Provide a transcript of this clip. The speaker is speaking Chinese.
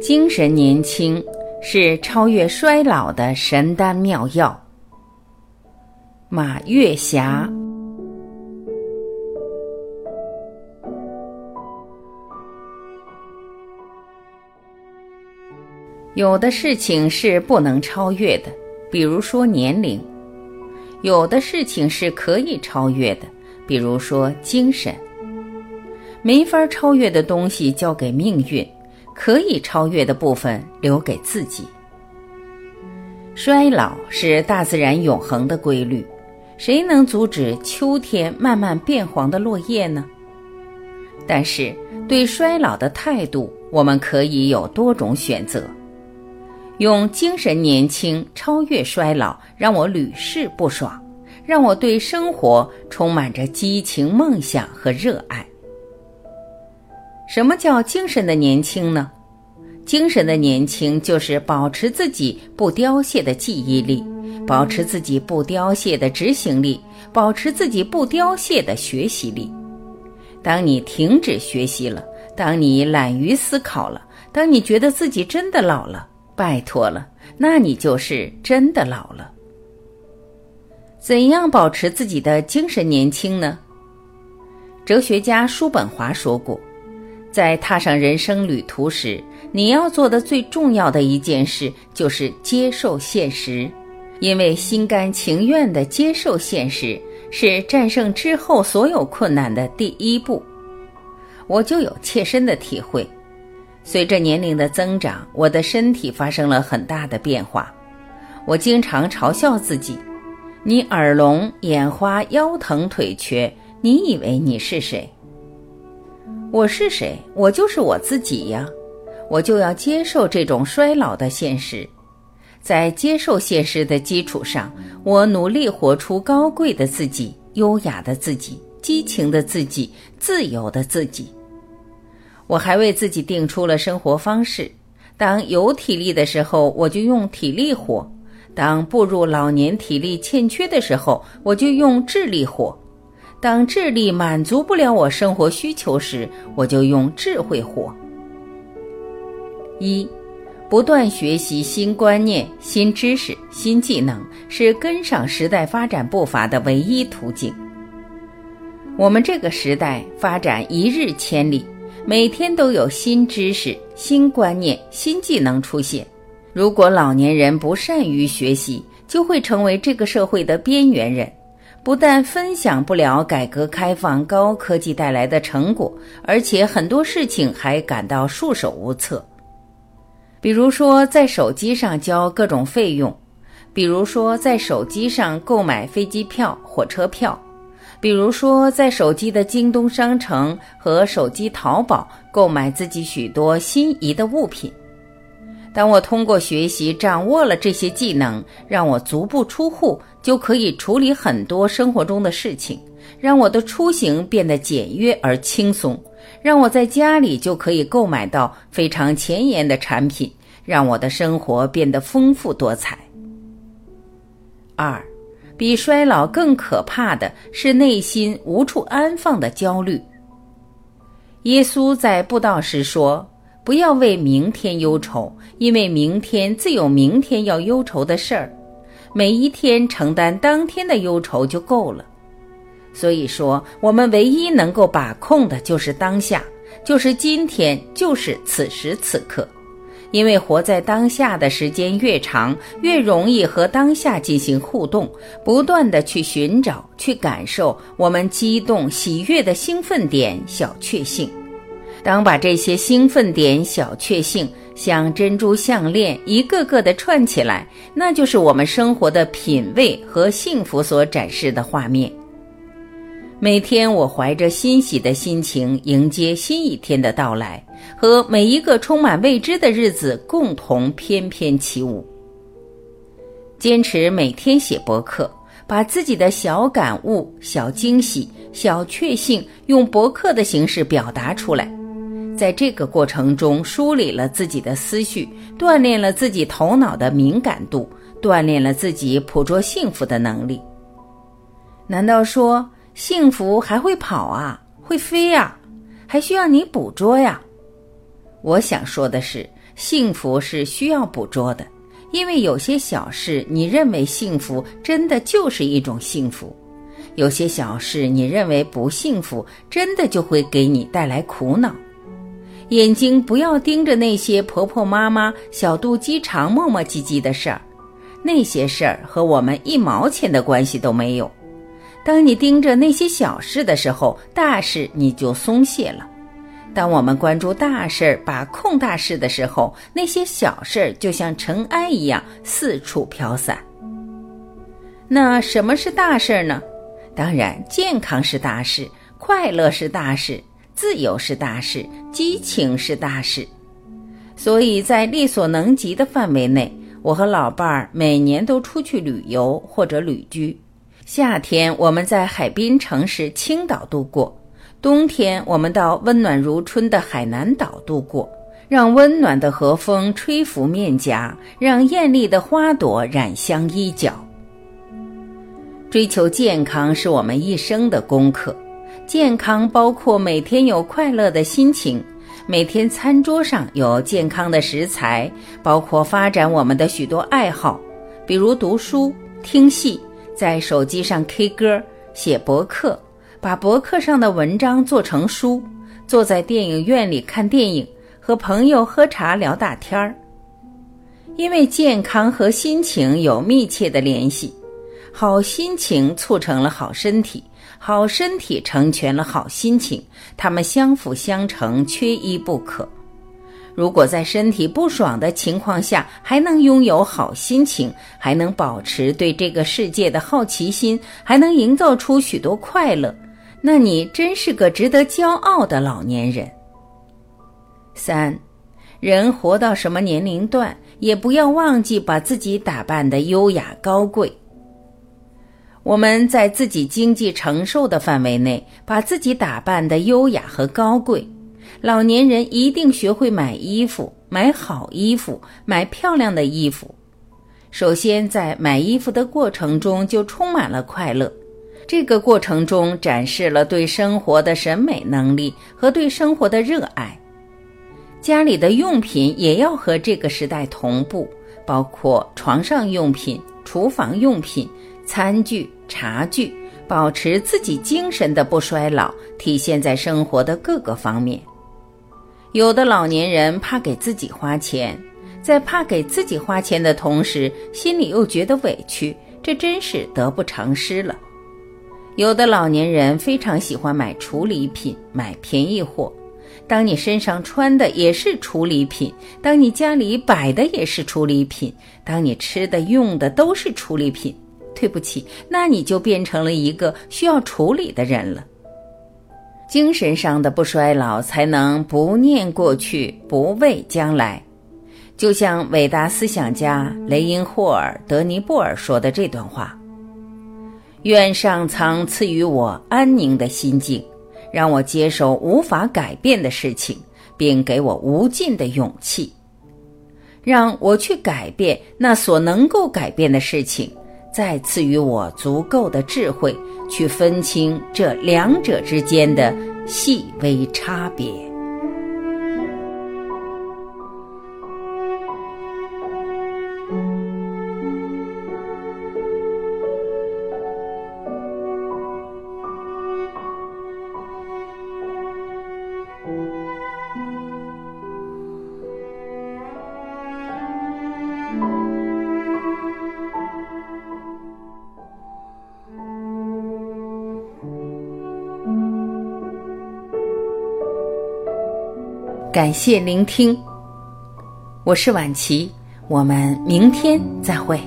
精神年轻是超越衰老的神丹妙药。马月霞。有的事情是不能超越的，比如说年龄；有的事情是可以超越的，比如说精神。没法超越的东西交给命运。可以超越的部分留给自己。衰老是大自然永恒的规律，谁能阻止秋天慢慢变黄的落叶呢？但是对衰老的态度，我们可以有多种选择。用精神年轻超越衰老，让我屡试不爽，让我对生活充满着激情、梦想和热爱。什么叫精神的年轻呢？精神的年轻就是保持自己不凋谢的记忆力，保持自己不凋谢的执行力，保持自己不凋谢的学习力。当你停止学习了，当你懒于思考了，当你觉得自己真的老了，拜托了，那你就是真的老了。怎样保持自己的精神年轻呢？哲学家叔本华说过。在踏上人生旅途时，你要做的最重要的一件事就是接受现实，因为心甘情愿地接受现实是战胜之后所有困难的第一步。我就有切身的体会，随着年龄的增长，我的身体发生了很大的变化。我经常嘲笑自己：“你耳聋、眼花、腰疼、腿瘸，你以为你是谁？”我是谁？我就是我自己呀！我就要接受这种衰老的现实，在接受现实的基础上，我努力活出高贵的自己、优雅的自己、激情的自己、自由的自己。我还为自己定出了生活方式：当有体力的时候，我就用体力活；当步入老年、体力欠缺的时候，我就用智力活。当智力满足不了我生活需求时，我就用智慧活。一，不断学习新观念、新知识、新技能，是跟上时代发展步伐的唯一途径。我们这个时代发展一日千里，每天都有新知识、新观念、新技能出现。如果老年人不善于学习，就会成为这个社会的边缘人。不但分享不了改革开放高科技带来的成果，而且很多事情还感到束手无策。比如说，在手机上交各种费用；比如说，在手机上购买飞机票、火车票；比如说，在手机的京东商城和手机淘宝购买自己许多心仪的物品。当我通过学习掌握了这些技能，让我足不出户就可以处理很多生活中的事情，让我的出行变得简约而轻松，让我在家里就可以购买到非常前沿的产品，让我的生活变得丰富多彩。二，比衰老更可怕的是内心无处安放的焦虑。耶稣在布道时说。不要为明天忧愁，因为明天自有明天要忧愁的事儿。每一天承担当天的忧愁就够了。所以说，我们唯一能够把控的就是当下，就是今天，就是此时此刻。因为活在当下的时间越长，越容易和当下进行互动，不断的去寻找、去感受我们激动、喜悦的兴奋点、小确幸。当把这些兴奋点、小确幸像珍珠项链一个个的串起来，那就是我们生活的品味和幸福所展示的画面。每天，我怀着欣喜的心情迎接新一天的到来，和每一个充满未知的日子共同翩翩起舞。坚持每天写博客，把自己的小感悟、小惊喜、小确幸用博客的形式表达出来。在这个过程中，梳理了自己的思绪，锻炼了自己头脑的敏感度，锻炼了自己捕捉幸福的能力。难道说幸福还会跑啊，会飞呀，还需要你捕捉呀？我想说的是，幸福是需要捕捉的，因为有些小事你认为幸福，真的就是一种幸福；有些小事你认为不幸福，真的就会给你带来苦恼。眼睛不要盯着那些婆婆妈妈、小肚鸡肠、磨磨唧唧的事儿，那些事儿和我们一毛钱的关系都没有。当你盯着那些小事的时候，大事你就松懈了。当我们关注大事、把控大事的时候，那些小事就像尘埃一样四处飘散。那什么是大事儿呢？当然，健康是大事，快乐是大事，自由是大事，激情是大事。所以在力所能及的范围内，我和老伴儿每年都出去旅游或者旅居。夏天我们在海滨城市青岛度过，冬天我们到温暖如春的海南岛度过，让温暖的和风吹拂面颊，让艳丽的花朵染香衣角。追求健康是我们一生的功课，健康包括每天有快乐的心情，每天餐桌上有健康的食材，包括发展我们的许多爱好，比如读书、听戏。在手机上 K 歌、写博客，把博客上的文章做成书；坐在电影院里看电影，和朋友喝茶聊大天儿。因为健康和心情有密切的联系，好心情促成了好身体，好身体成全了好心情，它们相辅相成，缺一不可。如果在身体不爽的情况下还能拥有好心情，还能保持对这个世界的好奇心，还能营造出许多快乐，那你真是个值得骄傲的老年人。三，人活到什么年龄段，也不要忘记把自己打扮的优雅高贵。我们在自己经济承受的范围内，把自己打扮的优雅和高贵。老年人一定学会买衣服，买好衣服，买漂亮的衣服。首先，在买衣服的过程中就充满了快乐，这个过程中展示了对生活的审美能力和对生活的热爱。家里的用品也要和这个时代同步，包括床上用品、厨房用品、餐具、茶具，保持自己精神的不衰老，体现在生活的各个方面。有的老年人怕给自己花钱，在怕给自己花钱的同时，心里又觉得委屈，这真是得不偿失了。有的老年人非常喜欢买处理品，买便宜货。当你身上穿的也是处理品，当你家里摆的也是处理品，当你吃的用的都是处理品，对不起，那你就变成了一个需要处理的人了。精神上的不衰老，才能不念过去，不畏将来。就像伟大思想家雷因霍尔·德尼布尔说的这段话：“愿上苍赐予我安宁的心境，让我接受无法改变的事情，并给我无尽的勇气，让我去改变那所能够改变的事情。”再赐予我足够的智慧，去分清这两者之间的细微差别。感谢聆听，我是晚琪，我们明天再会。